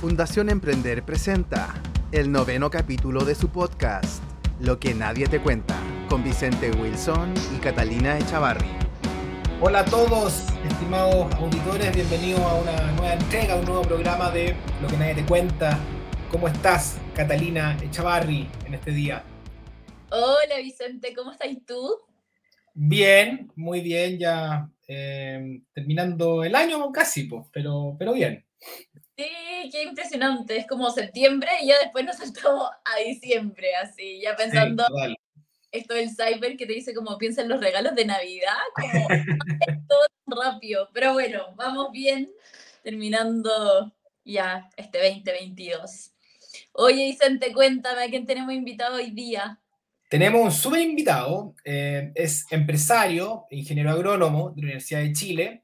Fundación Emprender presenta el noveno capítulo de su podcast, Lo que nadie te cuenta, con Vicente Wilson y Catalina Echavarri. Hola a todos, estimados auditores, bienvenidos a una nueva entrega, a un nuevo programa de Lo que nadie te cuenta. ¿Cómo estás, Catalina Echavarri, en este día? Hola Vicente, ¿cómo estás tú? Bien, muy bien, ya eh, terminando el año casi, pues, pero, pero bien. Sí, qué impresionante. Es como septiembre y ya después nos saltamos a diciembre, así, ya pensando esto del cyber que te dice como piensa en los regalos de Navidad, como todo rápido. Pero bueno, vamos bien, terminando ya este 2022. Oye, Vicente, cuéntame, ¿a quién tenemos invitado hoy día? Tenemos un súper invitado, eh, es empresario, ingeniero agrónomo de la Universidad de Chile,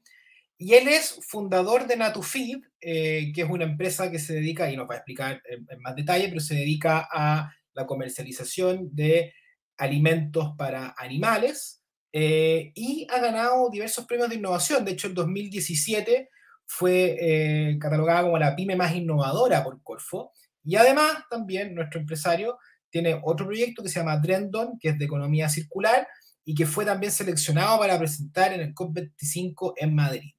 y él es fundador de Natufeed, eh, que es una empresa que se dedica, y nos va a explicar en, más detalle, pero se dedica a la comercialización de alimentos para animales eh, y ha ganado diversos premios de innovación. De hecho, en 2017 fue eh, catalogada como la pyme más innovadora por Corfo. Y además, también nuestro empresario tiene otro proyecto que se llama Drendon, que es de economía circular y que fue también seleccionado para presentar en el COP25 en Madrid.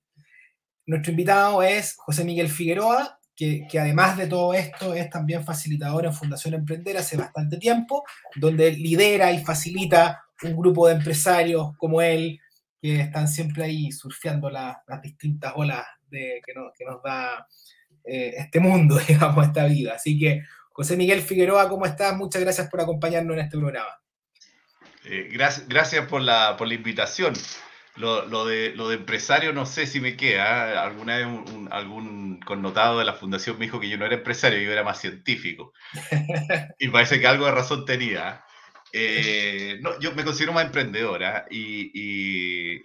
Nuestro invitado es José Miguel Figueroa, que, además de todo esto es también facilitador en Fundación Emprender hace bastante tiempo, donde lidera y facilita un grupo de empresarios como él, que están siempre ahí surfeando las distintas olas que, nos, da eh, este mundo, digamos, esta vida. Así que, José Miguel Figueroa, ¿cómo estás? Muchas gracias por acompañarnos en este programa. Eh, gracias, gracias por la, por la invitación. Lo, de, lo de empresario no sé si me queda. ¿eh? Alguna vez algún connotado de la fundación me dijo que yo no era empresario, yo era más científico. y parece que algo de razón tenía. Eh, no, yo me considero más emprendedora y,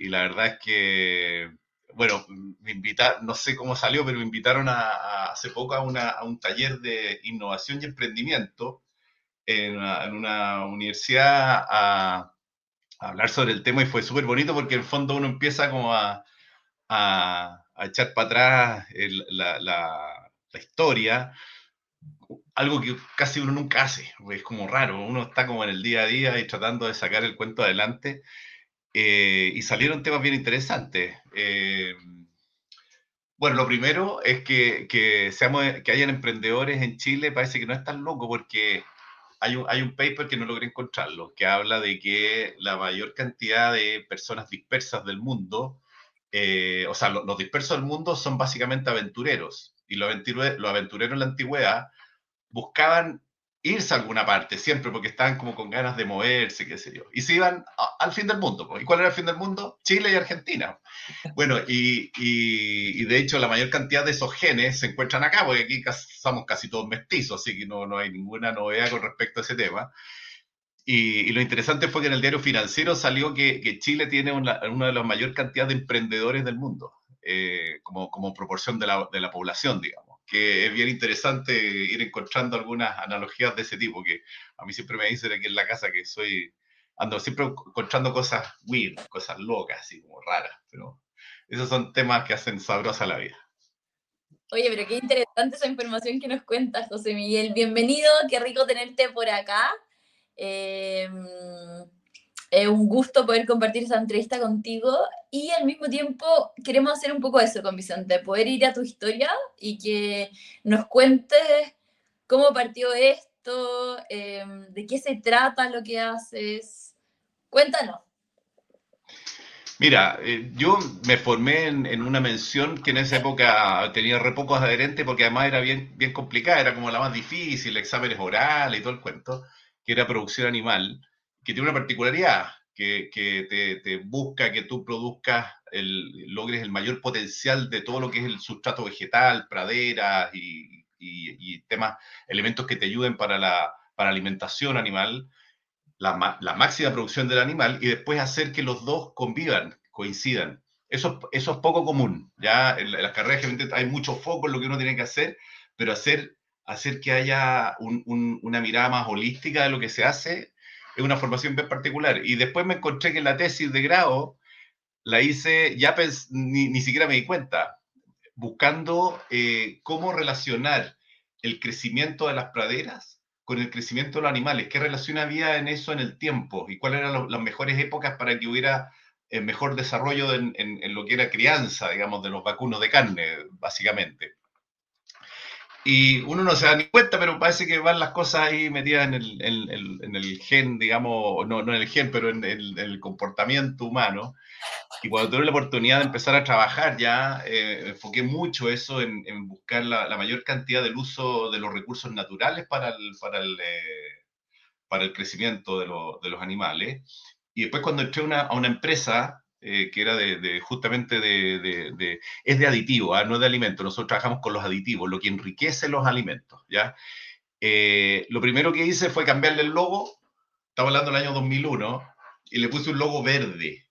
y, la verdad es que, bueno, me invitaron, no sé cómo salió, pero me invitaron a, hace poco a, una, a, un taller de innovación y emprendimiento en una, en una universidad a hablar sobre el tema y fue súper bonito porque en el fondo uno empieza como a, a, echar para atrás la, la, historia, algo que casi uno nunca hace, es como raro, uno está como en el día a día y tratando de sacar el cuento adelante eh, y salieron temas bien interesantes. Eh, bueno, lo primero es que, que, seamos, que hayan emprendedores en Chile, parece que no es tan loco porque hay un, hay un paper que no logré encontrarlo, que habla de que la mayor cantidad de personas dispersas del mundo, eh, o sea, los dispersos del mundo son básicamente aventureros, y los aventureros, los aventureros en la antigüedad buscaban irse a alguna parte, siempre porque estaban como con ganas de moverse, qué sé yo. Y se iban al fin del mundo. ¿Y cuál era el fin del mundo? Chile y Argentina. Bueno, y, y, de hecho la mayor cantidad de esos genes se encuentran acá, porque aquí somos casi todos mestizos, así que no, no hay ninguna novedad con respecto a ese tema. Y, lo interesante fue que en el diario financiero salió que, Chile tiene una, de las mayores cantidades de emprendedores del mundo, eh, como, como proporción de la, de la población, digamos que es bien interesante ir encontrando algunas analogías de ese tipo, que a mí siempre me dicen aquí en la casa que soy, ando siempre encontrando cosas weird, cosas locas, así como raras, pero esos son temas que hacen sabrosa la vida. Oye, pero qué interesante esa información que nos cuentas, José Miguel. Bienvenido, qué rico tenerte por acá. Eh, es un gusto poder compartir esa entrevista contigo y al mismo tiempo queremos hacer un poco eso con Vicente, poder ir a tu historia y que nos cuentes cómo partió esto, em, de qué se trata lo que haces. Cuéntanos. Mira, eh, yo me formé en, una mención que en esa época tenía re pocos adherentes porque además era bien, bien complicada, era como la más difícil, exámenes orales y todo el cuento, que era producción animal que tiene una particularidad, que, te, busca que tú produzcas, el, logres el mayor potencial de todo lo que es el sustrato vegetal, praderas y, temas, elementos que te ayuden para la, para alimentación animal, la, máxima producción del animal y después hacer que los dos convivan, coincidan. Eso, eso es poco común. Ya en, las carreras hay mucho foco en lo que uno tiene que hacer, pero hacer, hacer que haya una mirada más holística de lo que se hace es una formación bien particular. Y después me encontré que la tesis de grado la hice, ya ni, ni, siquiera me di cuenta, buscando eh, cómo relacionar el crecimiento de las praderas con el crecimiento de los animales. ¿Qué relación había en eso en el tiempo? ¿Y cuáles eran las mejores épocas para que hubiera eh, mejor desarrollo en, en, lo que era crianza, digamos, de los vacunos de carne, básicamente? Y uno no se da ni cuenta, pero parece que van las cosas ahí metidas en el, en el gen, digamos, no, no en el gen, pero en el, comportamiento humano. Y cuando tuve la oportunidad de empezar a trabajar ya, eh, enfoqué mucho eso en, en buscar la, la, mayor cantidad del uso de los recursos naturales para el, para el, eh, para el crecimiento de, de, los animales. Y después cuando entré una, a una empresa eh, que era de, justamente de, es de aditivo, ¿ah? no es de alimento. Nosotros trabajamos con los aditivos, lo que enriquece los alimentos, ¿ya? Eh, lo primero que hice fue cambiarle el logo, estamos hablando del año 2001, y le puse un logo verde.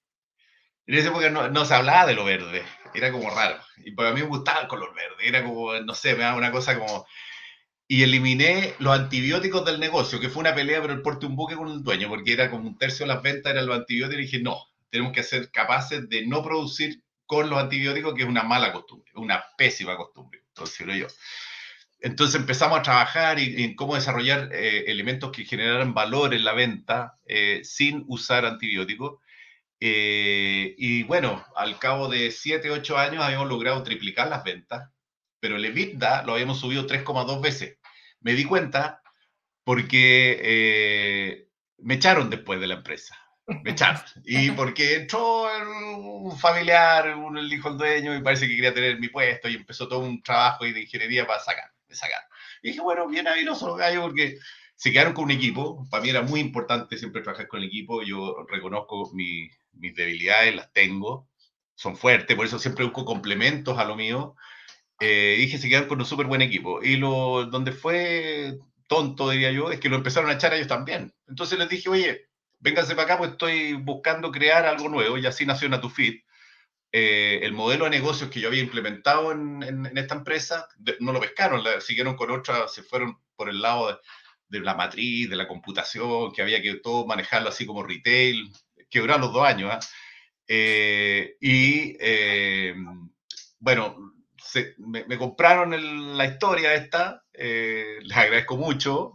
En esa época no, se hablaba de lo verde, era como raro. Y para mí me gustaba el color verde, era como, no sé, me daba una cosa como... Y eliminé los antibióticos del negocio, que fue una pelea por el porte un buque con el dueño, porque era como un tercio de las ventas eran los antibióticos, y dije, no, tenemos que ser capaces de no producir con los antibióticos, que es una mala costumbre, una pésima costumbre, entonces yo. Entonces empezamos a trabajar en, cómo desarrollar eh, elementos que generaran valor en la venta eh, sin usar antibióticos. Eh, y bueno, al cabo de 7, 8 años habíamos logrado triplicar las ventas, pero el EBITDA lo habíamos subido 3,2 veces. Me di cuenta porque me echaron después de la empresa me echaron. Y porque entró un familiar, un, el hijo del dueño, y parece que quería tener mi puesto, y empezó todo un trabajo de ingeniería para sacar, sacar. Y dije, bueno, bien ahí los gallos, porque se quedaron con un equipo. Para mí era muy importante siempre trabajar con el equipo. Yo reconozco mis debilidades, las tengo, son fuertes, por eso siempre busco complementos a lo mío. Eh, dije, se quedaron con un súper buen equipo. Y lo donde fue tonto, diría yo, es que lo empezaron a echar a ellos también. Entonces les dije, oye, vénganse para acá, pues estoy buscando crear algo nuevo y así nació Natufit. Eh, el modelo de negocios que yo había implementado en, esta empresa, no lo pescaron, la, siguieron con otra, se fueron por el lado de, la matriz, de la computación, que había que todo manejarlo así como retail, quebraron los dos años. ¿ah? Eh, y eh, bueno, me, me, compraron la historia esta, les agradezco mucho,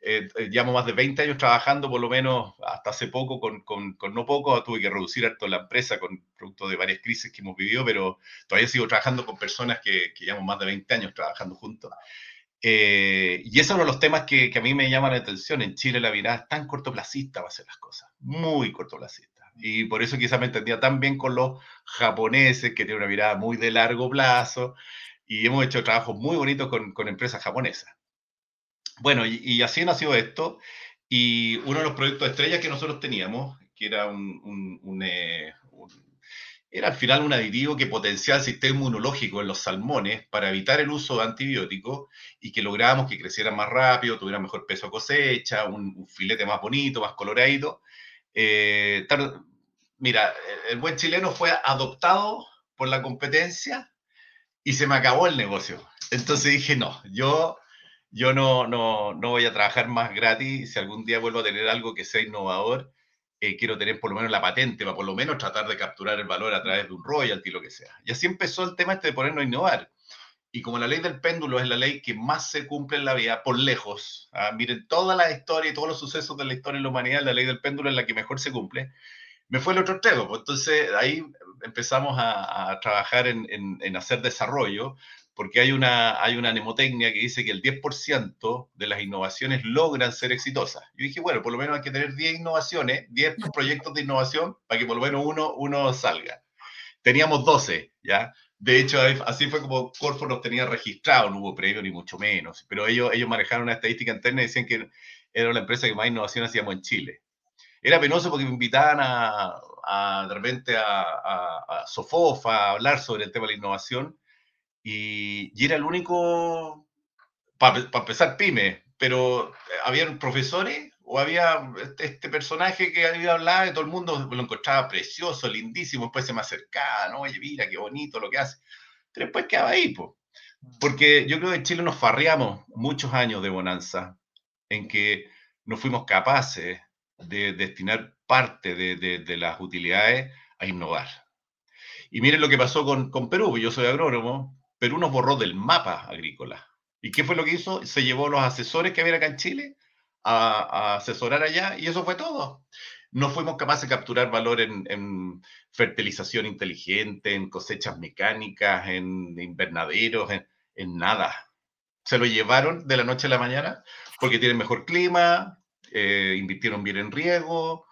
eh, eh, llevamos más de 20 años trabajando, por lo menos hasta hace poco, con, con, con no poco, tuve que reducir harto la empresa con producto de varias crisis que hemos vivido, pero todavía sigo trabajando con personas que, que llevamos más de 20 años trabajando juntos. Eh, y eso es uno de los temas que, que, a mí me llaman la atención. En Chile la mirada es tan cortoplacista para hacer las cosas, muy cortoplacista. Y por eso quizás me entendía tan bien con los japoneses, que tienen una mirada muy de largo plazo, y hemos hecho trabajos muy bonitos con, con empresas japonesas. Bueno, y, así nació esto. Y uno de los proyectos estrellas que nosotros teníamos, que era un, eh, era al final un aditivo que potenciaba el sistema inmunológico en los salmones para evitar el uso de antibióticos y que lográbamos que crecieran más rápido, tuvieran mejor peso cosecha, un, filete más bonito, más coloradito. Eh, mira, el buen chileno fue adoptado por la competencia y se me acabó el negocio. Entonces dije, no, yo yo no, no, no voy a trabajar más gratis. Si algún día vuelvo a tener algo que sea innovador, eh, quiero tener por lo menos la patente para por lo menos tratar de capturar el valor a través de un royalty, lo que sea. Y así empezó el tema este de ponernos a innovar. Y como la ley del péndulo es la ley que más se cumple en la vida, por lejos, ¿ah? miren toda la historia y todos los sucesos de la historia de la humanidad, la ley del péndulo es la que mejor se cumple, me fue el otro extremo. Pues entonces ahí empezamos a, trabajar en, en, en, hacer desarrollo, porque hay una, hay una mnemotecnia que dice que el 10% de las innovaciones logran ser exitosas. Yo dije, bueno, por lo menos hay que tener 10 innovaciones, 10 proyectos de innovación para que por lo menos uno, uno salga. Teníamos 12, ¿ya? De hecho, así fue como Corfo nos tenía registrado, no hubo premio ni mucho menos, pero ellos, ellos manejaron una estadística interna y decían que era la empresa que más innovación hacíamos en Chile. Era penoso porque me invitaban a, a de repente a, a, a Sofofa a hablar sobre el tema de la innovación y, era el único, para empezar, pyme, pero había profesores o había este, este, personaje que había hablado y todo el mundo lo encontraba precioso, lindísimo, después se me acercaba, ¿no? Oye, mira, qué bonito lo que hace. Pero después quedaba ahí, pues. Porque yo creo que en Chile nos farreamos muchos años de bonanza en que no fuimos capaces de destinar parte de, de, de las utilidades a innovar. Y miren lo que pasó con, con Perú, yo soy agrónomo, Perú nos borró del mapa agrícola. ¿Y qué fue lo que hizo? Se llevó los asesores que había acá en Chile a, asesorar allá y eso fue todo. No fuimos capaces de capturar valor en, fertilización inteligente, en cosechas mecánicas, en invernaderos, en, nada. Se lo llevaron de la noche a la mañana porque tienen mejor clima, eh, invirtieron bien en riego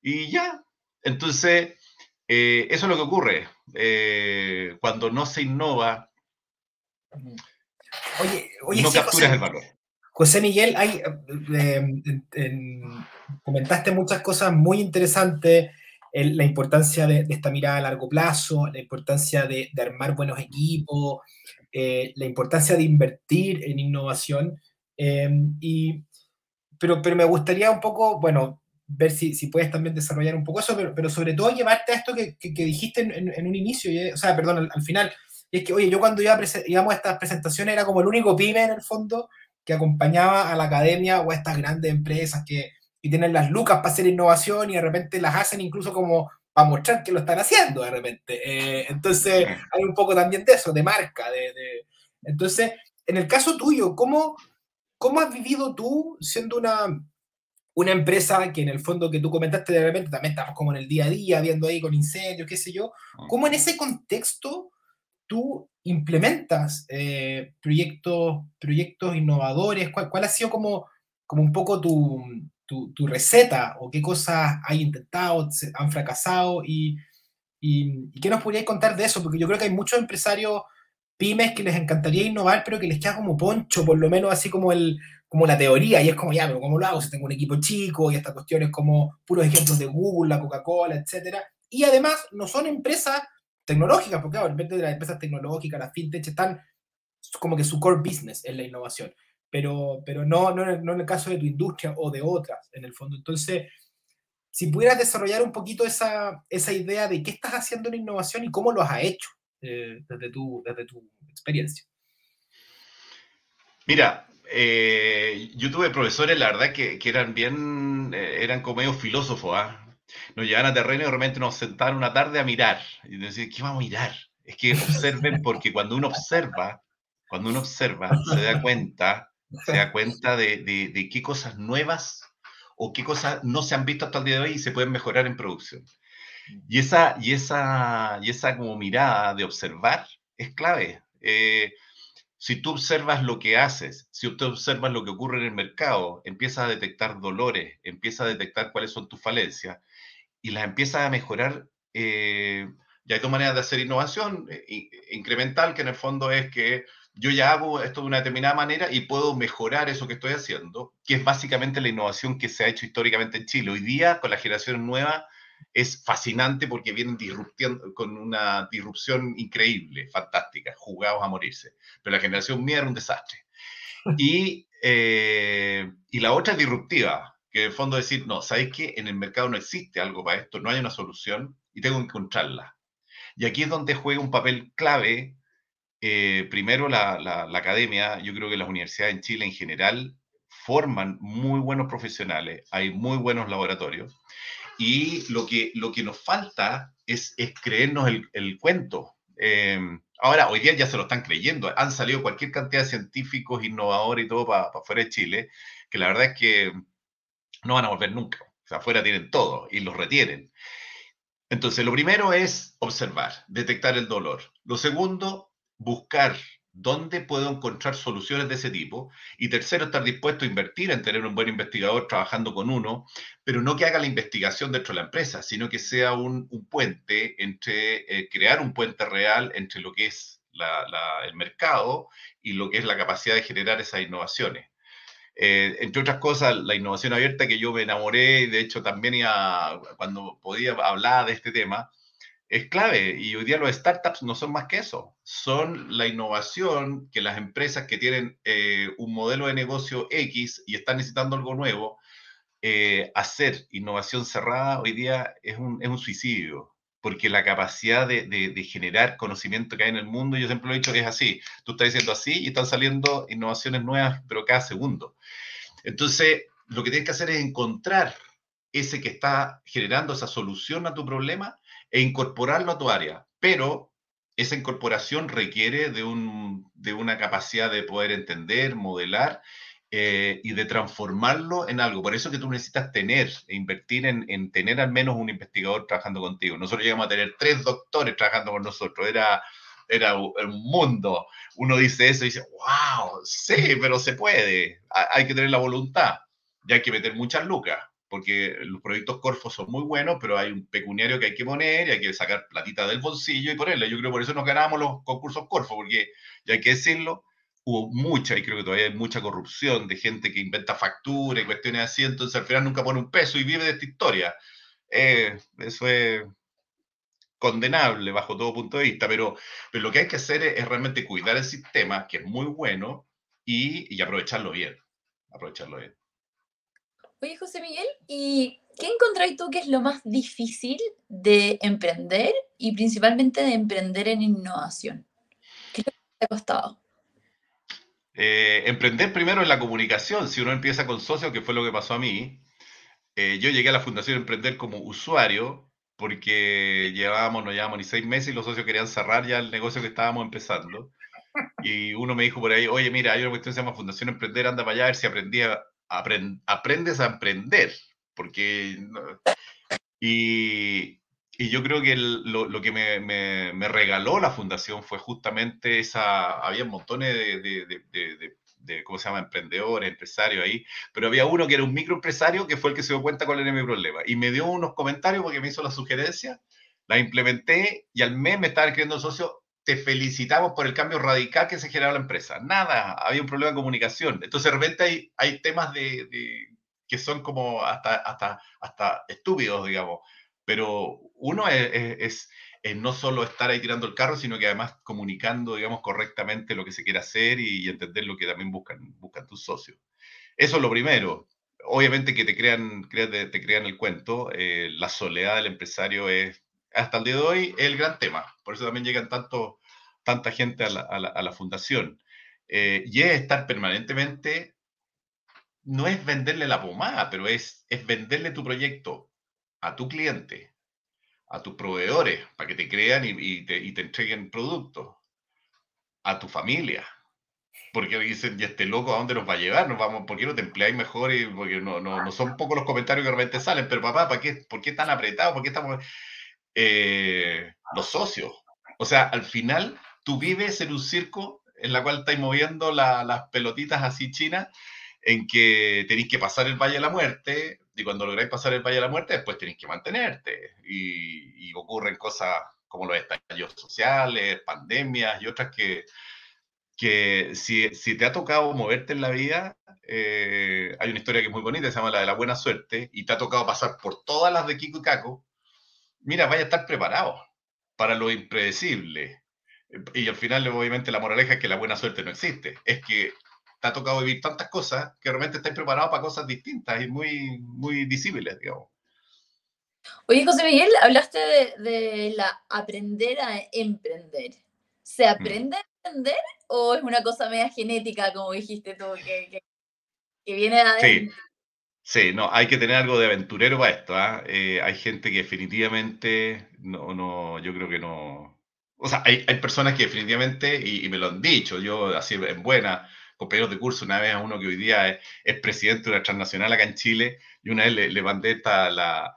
y ya. Entonces, eh, eso es lo que ocurre. Eh, cuando no se innova, Oye, no capturas el valor. José Miguel, hay, eh, comentaste muchas cosas muy interesantes, la importancia de, esta mirada a largo plazo, la importancia de, armar buenos equipos, eh, la importancia de invertir en innovación. Em, y, pero, pero me gustaría un poco, bueno, ver si, si puedes también desarrollar un poco eso, pero, pero sobre todo llevarte a esto que, que, dijiste en, un inicio, o sea, perdón, al, final. Y es que, oye, yo cuando iba íbamos a estas presentaciones era como el único pyme en el fondo que acompañaba a la academia o a estas grandes empresas que, tienen las lucas para hacer innovación y de repente las hacen incluso como para mostrar que lo están haciendo de repente. Eh, entonces hay un poco también de eso, de marca. De, Entonces, en el caso tuyo, ¿cómo, ¿cómo has vivido tú siendo una, una empresa que en el fondo que tú comentaste de repente también estamos como en el día a día, viendo ahí con incendios, qué sé yo, ¿cómo en ese contexto tú implementas eh, proyectos, proyectos innovadores? ¿Cuál, ¿Cuál, ha sido como, como un poco tu, tu, tu receta o qué cosas has intentado, han fracasado y, y, qué nos podrías contar de eso? Porque yo creo que hay muchos empresarios pymes que les encantaría innovar, pero que les queda como poncho, por lo menos así como, el, como la teoría, y es como, ya, pero ¿cómo lo hago si tengo un equipo chico y estas cuestiones como puros ejemplos de Google, la Coca-Cola, etcétera? Y además no son empresas tecnológicas, porque claro, de las empresas tecnológicas, las fintech están como que su core business es la innovación, pero, pero no, no, en el caso de tu industria o de otras, en el fondo. Entonces, si pudieras desarrollar un poquito esa, esa idea de qué estás haciendo en innovación y cómo lo has hecho eh, desde, tu, desde tu experiencia. Mira, eh, yo tuve profesores, la verdad, que, que eran bien, eh, eran como medio filósofos, ¿ah? Nos llevan a terreno y realmente nos sentaron una tarde a mirar. Y decir, ¿qué vamos a mirar? Es que observen, porque cuando uno observa, cuando uno observa, se da cuenta, se da cuenta de, de, qué cosas nuevas o qué cosas no se han visto hasta el día de hoy y se pueden mejorar en producción. Y esa, y esa, y esa como mirada de observar es clave. Eh, si tú observas lo que haces, si tú observas lo que ocurre en el mercado, empiezas a detectar dolores, empiezas a detectar cuáles son tus falencias y las empiezas a mejorar. Eh, ya hay dos maneras de hacer innovación eh, incremental, que en el fondo es que yo ya hago esto de una determinada manera y puedo mejorar eso que estoy haciendo, que es básicamente la innovación que se ha hecho históricamente en Chile. Hoy día, con la generación nueva, es fascinante porque vienen con una disrupción increíble, fantástica, jugados a morirse. Pero la generación mía era un desastre. Y, eh, y la otra disruptiva, que en el fondo decir, no, ¿sabéis que en el mercado no existe algo para esto? No hay una solución y tengo que encontrarla. Y aquí es donde juega un papel clave, eh, primero la, la, academia, yo creo que las universidades en Chile en general forman muy buenos profesionales, hay muy buenos laboratorios, y lo que, lo que nos falta es, creernos el, el cuento. Em, ahora, hoy día ya se lo están creyendo, han salido cualquier cantidad de científicos, innovadores y todo para fuera de Chile, que la verdad es que no van a volver nunca. Afuera tienen todo y los retienen. Entonces, lo primero es observar, detectar el dolor. Lo segundo, buscar dónde puedo encontrar soluciones de ese tipo. Y tercero, estar dispuesto a invertir en tener un buen investigador trabajando con uno, pero no que haga la investigación dentro de la empresa, sino que sea un, puente entre eh, crear un puente real entre lo que es el mercado y lo que es la capacidad de generar esas innovaciones. Eh, entre otras cosas, la innovación abierta que yo me enamoré de hecho también cuando podía hablar de este tema, es clave. Y hoy día los startups no son más que eso. Son la innovación que las empresas que tienen eh, un modelo de negocio X y están necesitando algo nuevo, eh, hacer innovación cerrada hoy día es un, es un suicidio porque la capacidad de, de, generar conocimiento que hay en el mundo, yo siempre lo he dicho que es así. Tú estás diciendo así y están saliendo innovaciones nuevas, pero cada segundo. Entonces, lo que tienes que hacer es encontrar ese que está generando esa solución a tu problema e incorporarlo a tu área. Pero esa incorporación requiere de, un, de una capacidad de poder entender, modelar eh, y de transformarlo en algo. Por eso que tú necesitas tener e invertir en, en, tener al menos un investigador trabajando contigo. Nosotros llegamos a tener tres doctores trabajando con nosotros. Era, era un mundo. Uno dice eso y dice, wow, sí, pero se puede. Hay que tener la voluntad. Y hay que meter muchas lucas porque los proyectos Corfo son muy buenos, pero hay un pecuniario que hay que poner y hay que sacar platita del bolsillo y ponerle. Yo creo que por eso nos ganamos los concursos Corfo, porque, ya hay que decirlo, hubo mucha, y creo que todavía hay mucha corrupción de gente que inventa facturas y cuestiones así, entonces al final nunca pone un peso y vive de esta historia. Eh, eso es condenable bajo todo punto de vista, pero, pero lo que hay que hacer es, realmente cuidar el sistema, que es muy bueno, y aprovecharlo bien. Aprovecharlo bien. Oye, José Miguel, ¿y qué encontráis tú que es lo más difícil de emprender y principalmente de emprender en innovación? ¿Qué te ha costado? Eh, emprender primero en la comunicación. Si uno empieza con socios, que fue lo que pasó a mí, eh, yo llegué a la Fundación Emprender como usuario porque llevábamos, no llevábamos ni seis meses y los socios querían cerrar ya el negocio que estábamos empezando. Y uno me dijo por ahí, oye, mira, hay una cuestión que se llama Fundación Emprender, anda para allá a ver si aprendía aprendes a aprender, porque... Y, y yo creo que lo, lo, que me, me, regaló la fundación fue justamente esa, había montones de, de, de, de, ¿cómo se llama?, emprendedores, empresarios ahí, pero había uno que era un microempresario que fue el que se dio cuenta cuál era mi problema y me dio unos comentarios porque me hizo la sugerencia, la implementé y al mes me estaba escribiendo socio, te felicitamos por el cambio radical que se generó en la empresa. Nada, había un problema de comunicación. Entonces, de repente hay, hay temas de, que son como hasta, hasta, hasta estúpidos, digamos. Pero uno es, es, no solo estar ahí tirando el carro, sino que además comunicando, digamos, correctamente lo que se quiere hacer y, entender lo que también buscan, buscan tus socios. Eso es lo primero. Obviamente que te crean, te, crean el cuento. Eh, la soledad del empresario es hasta el día de hoy es el gran tema. Por eso también llegan tanto, tanta gente a la, fundación. Eh, y es estar permanentemente, no es venderle la pomada, pero es, es venderle tu proyecto a tu cliente, a tus proveedores, para que te crean y, te, entreguen productos, a tu familia. Porque dicen, y este loco, ¿a dónde nos va a llevar? Nos vamos, ¿Por qué no te empleáis mejor? Y porque no, no, no son pocos los comentarios que realmente salen, pero papá, ¿para qué, ¿por qué tan apretado? ¿Por qué estamos...? Eh, los socios. O sea, al final tú vives en un circo en la cual estáis moviendo las pelotitas así chinas, en que tenéis que pasar el Valle de la Muerte, y cuando lográis pasar el Valle de la Muerte, después tenéis que mantenerte. Y, ocurren cosas como los estallidos sociales, pandemias y otras que, que si, si te ha tocado moverte en la vida, eh, hay una historia que es muy bonita, se llama la de la buena suerte, y te ha tocado pasar por todas las de Kiko y Caco, mira, vaya a estar preparado para lo impredecible. Y al final, obviamente, la moraleja es que la buena suerte no existe. Es que te ha tocado vivir tantas cosas que realmente estás preparado para cosas distintas y muy, muy visibles, digamos. Oye, José Miguel, hablaste de, la aprender a emprender. ¿Se mm. aprende a emprender o es una cosa media genética, como dijiste tú, que, que, viene de adentro? Sí. Sí, no, hay que tener algo de aventurero para esto. ¿ah? Eh, hay gente que definitivamente no, no, yo creo que no. O sea, hay, hay personas que definitivamente, y, me lo han dicho, yo así en buena, compañeros de curso, una vez a uno que hoy día es, presidente de una transnacional acá en Chile, y una vez le, le mandé la,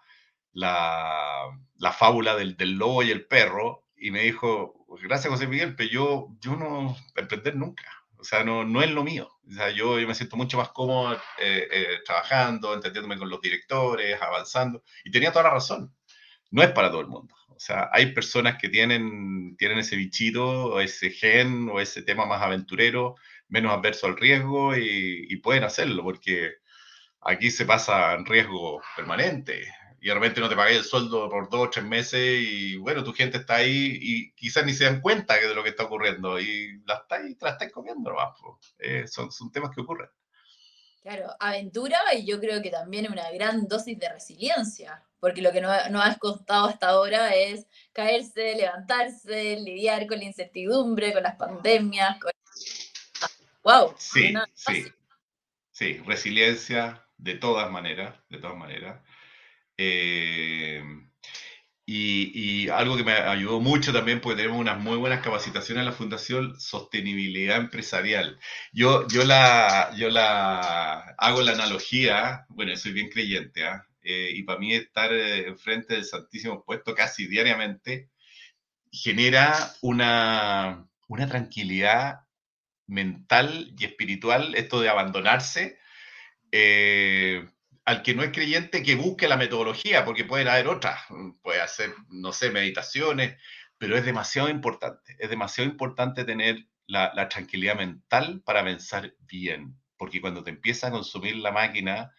la, la fábula del, del, lobo y el perro, y me dijo, gracias José Miguel, pero yo, yo no emprender nunca. Sea, no, no es lo mío. O sea, yo, yo me siento mucho más cómodo eh, eh, trabajando, entendiéndome con los directores, avanzando. Y tenía toda la razón. No es para todo el mundo. O sea, hay personas que tienen, tienen ese bichito, o ese gen, o ese tema más aventurero, menos adverso al riesgo, y, y pueden hacerlo, porque aquí se pasa en riesgo permanente y de repente no te pagáis el sueldo por dos o tres meses y bueno, tu gente está ahí y quizás ni se dan cuenta de lo que está ocurriendo y la estáis, la estáis comiendo nomás. Eh, son, son temas que ocurren. Claro, aventura y yo creo que también una gran dosis de resiliencia, porque lo que no, no has contado hasta ahora es caerse, levantarse, lidiar con la incertidumbre, con las pandemias. Con... ¡Wow! Sí, sí, sí, resiliencia de todas maneras, de todas maneras. Eh, Y, algo que me ayudó mucho también, porque tenemos unas muy buenas capacitaciones en la Fundación, sostenibilidad empresarial. Yo, yo, la, yo la hago la analogía, bueno, soy bien creyente, ¿ah? eh, y para mí estar eh, enfrente del Santísimo Puesto casi diariamente genera una, una tranquilidad mental y espiritual, esto de abandonarse. Eh, al que no es creyente que busque la metodología, porque pueden haber otras, puede hacer, no sé, meditaciones, pero es demasiado importante, es demasiado importante tener la, tranquilidad mental para pensar bien, porque cuando te empieza a consumir la máquina,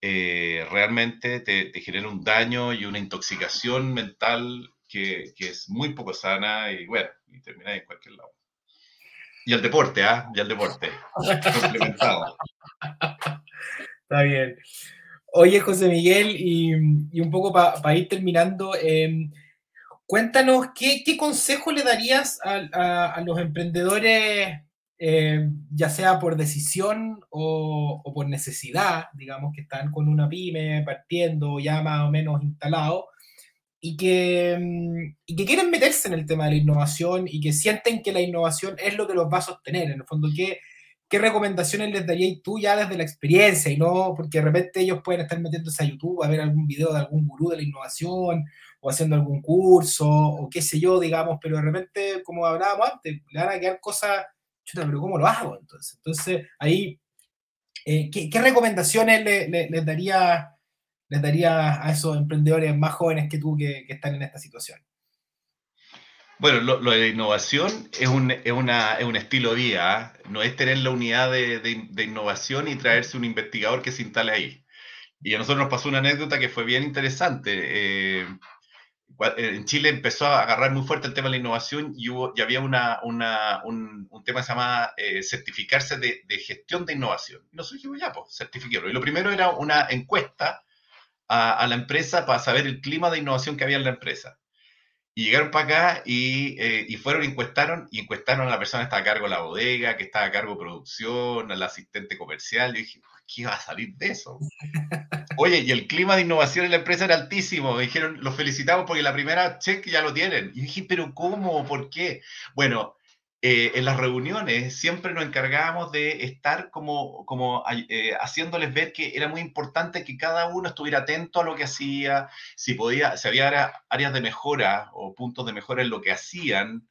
eh, realmente te, genera un daño y una intoxicación mental que, es muy poco sana y bueno, y termina en cualquier lado. Y el deporte, ¿ah? Y el deporte. Complementado. Está bien. Oye, José Miguel, y, un poco para ir terminando, em, cuéntanos qué, consejo le darías a, los emprendedores, em, ya sea por decisión o, por necesidad, digamos, que están con una pyme partiendo ya más o menos instalado y que, em, y que quieren meterse en el tema de la innovación y que sienten que la innovación es lo que los va a sostener. En el fondo, ¿qué, ¿qué recomendaciones les darías tú ya desde la experiencia? Y no porque de repente ellos pueden estar metiéndose a YouTube a ver algún video de algún gurú de la innovación o haciendo algún curso o qué sé yo, digamos, pero de repente, como hablábamos antes, le van a quedar cosas, chuta, pero ¿cómo lo hago entonces? Entonces, ahí, eh, ¿qué, recomendaciones les, daría, les daría a esos emprendedores más jóvenes que tú que están en esta situación? Bueno, lo, de la innovación es un, es, una, es un estilo de vida, ¿ah? no es tener la unidad de, de, innovación y traerse un investigador que se instale ahí. Y a nosotros nos pasó una anécdota que fue bien interesante. Eh, en Chile empezó a agarrar muy fuerte el tema de la innovación y, hubo, y había una, una, un, tema que se llama eh, certificarse de, de, gestión de innovación. Y nosotros dijimos, ya, pues, certificarlo. Y lo primero era una encuesta a la empresa para saber el clima de innovación que había en la empresa. Y llegaron para acá y, eh, y, fueron, encuestaron, y encuestaron a la persona que estaba a cargo de la bodega, que estaba a cargo de producción, al asistente comercial. Y dije, ¿qué va a salir de eso? Oye, y el clima de innovación en la empresa era altísimo. Me dijeron, los felicitamos porque la primera check ya lo tienen. Y dije, ¿pero cómo? ¿Por qué? Bueno, eh, en las reuniones siempre nos encargábamos de estar como, como eh, haciéndoles ver que era muy importante que cada uno estuviera atento a lo que hacía, si podía, si había áreas de mejora o puntos de mejora en lo que hacían,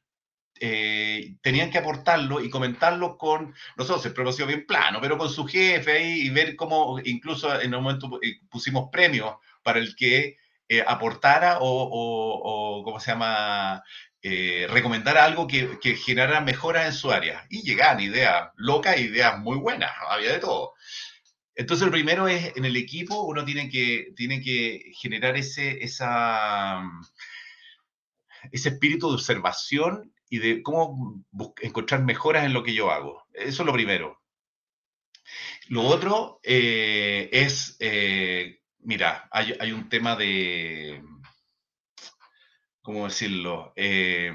eh, tenían que aportarlo y comentarlo con nosotros, el propósito bien plano, pero con su jefe ahí y ver cómo incluso en un momento pusimos premios para el que aportara o, o, o, ¿cómo se llama? Eh, recomendar algo que, que, generara mejoras en su área. Y llegaban ideas locas, ideas muy buenas, había de todo. Entonces, lo primero es, en el equipo, uno tiene que, tiene que generar ese, esa, ese espíritu de observación y de cómo encontrar mejoras en lo que yo hago. Eso es lo primero. Lo otro eh, es, eh, mira, hay, hay, un tema de, ¿cómo decirlo? Eh,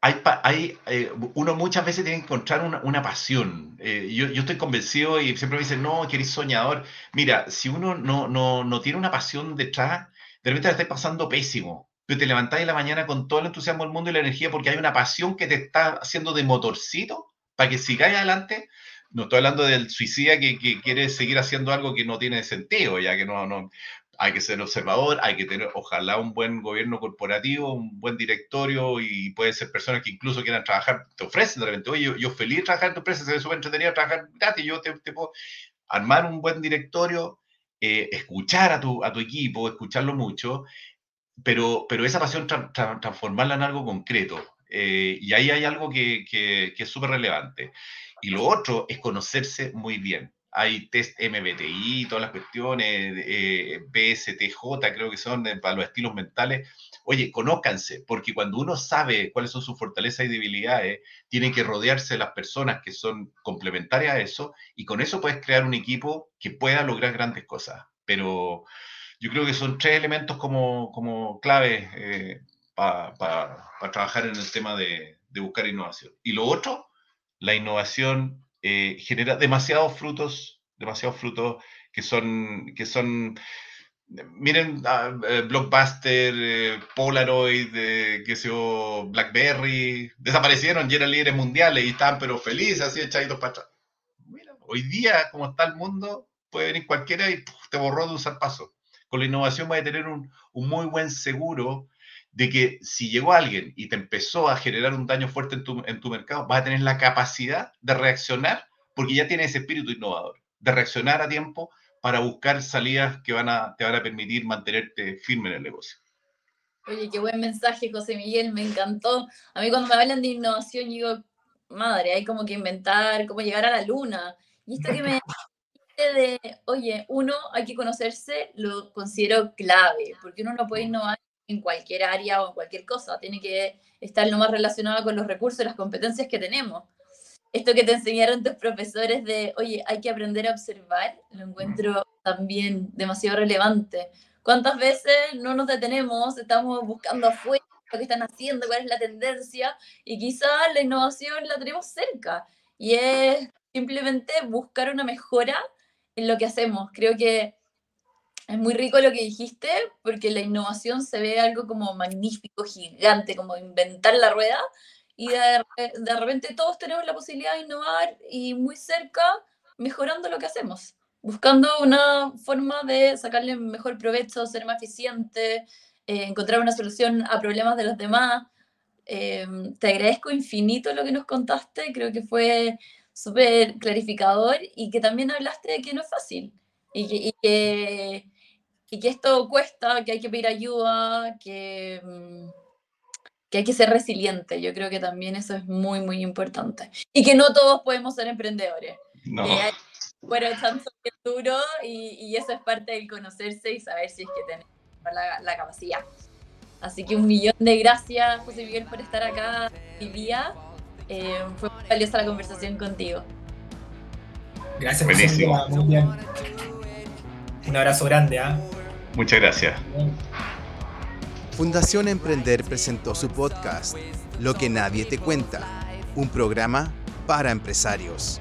hay, eh, uno muchas veces tiene que encontrar una, pasión. Eh, yo, estoy convencido y siempre me dicen, no, que eres soñador. Mira, si uno no, no, tiene una pasión detrás, de repente la estás pasando pésimo. Pero te levantás en la mañana con todo el entusiasmo del mundo y la energía porque hay una pasión que te está haciendo de motorcito para que sigáis adelante. No estoy hablando del suicida que, que, quiere seguir haciendo algo que no tiene sentido, ya que no, no hay que ser observador, hay que tener, ojalá, un buen gobierno corporativo, un buen directorio y puede ser personas que incluso quieran trabajar, te ofrecen de repente, oye, yo, feliz de trabajar en tu empresa, se ve súper entretenido trabajar gratis, yo te, puedo armar un buen directorio, eh, escuchar a tu, a tu equipo, escucharlo mucho, pero, pero esa pasión transformarla en algo concreto. Eh, y ahí hay algo que, que, que es súper relevante. Y lo otro es conocerse muy bien hay test MBTI, todas las cuestiones, eh, BSTJ, creo que son eh, para los estilos mentales. Oye, conózcanse, porque cuando uno sabe cuáles son sus fortalezas y debilidades, tiene que rodearse de las personas que son complementarias a eso, y con eso puedes crear un equipo que pueda lograr grandes cosas. Pero yo creo que son tres elementos como, como claves eh, para trabajar en el tema de, de buscar innovación. Y lo otro, la innovación eh, genera demasiados frutos, demasiados frutos que son, que son miren, eh, Blockbuster, eh, Polaroid, que se BlackBerry, desaparecieron y eran líderes mundiales y estaban pero felices, así echaditos para atrás. Mira, hoy día, como está el mundo, puede venir cualquiera y te borró de usar paso. Con la innovación va a tener un, un muy buen seguro de que si llegó alguien y te empezó a generar un daño fuerte en tu, en tu mercado, vas a tener la capacidad de reaccionar porque ya tienes ese espíritu innovador, de reaccionar a tiempo para buscar salidas que van a, te van a permitir mantenerte firme en el negocio. Oye, qué buen mensaje, José Miguel, me encantó. A mí cuando me hablan de innovación, digo, madre, hay como que inventar, cómo llegar a la luna. Y esto que me de, oye, uno, hay que conocerse, lo considero clave, porque uno no puede innovar en cualquier área o en cualquier cosa, tiene que estar lo más relacionado con los recursos y las competencias que tenemos. Esto que te enseñaron tus profesores de, oye, hay que aprender a observar, lo encuentro también demasiado relevante. ¿Cuántas veces no nos detenemos, estamos buscando afuera lo que están haciendo, cuál es la tendencia, y quizás la innovación la tenemos cerca, y es simplemente buscar una mejora en lo que hacemos. Creo que es muy rico lo que dijiste, porque la innovación se ve algo como magnífico, gigante, como inventar la rueda, y de, de, repente todos tenemos la posibilidad de innovar y muy cerca mejorando lo que hacemos, buscando una forma de sacarle mejor provecho, ser más eficiente, eh, encontrar una solución a problemas de los demás. Eh, te agradezco infinito lo que nos contaste, creo que fue súper clarificador y que también hablaste de que no es fácil y que, y que y que esto cuesta, que hay que pedir ayuda, que, mm, que hay que ser resiliente. Yo creo que también eso es muy, muy importante. Y que no todos podemos ser emprendedores. No. bueno, tanto que duro y, y, eso es parte del conocerse y saber si es que tenemos la, la capacidad. Así que un millón de gracias, José Miguel, por estar acá hoy día. Eh, fue muy valiosa la conversación contigo. Gracias, José Muy bien. Un abrazo grande, ¿ah? Muchas gracias. Fundación Emprender presentó su podcast, Lo que nadie te cuenta, un programa para empresarios.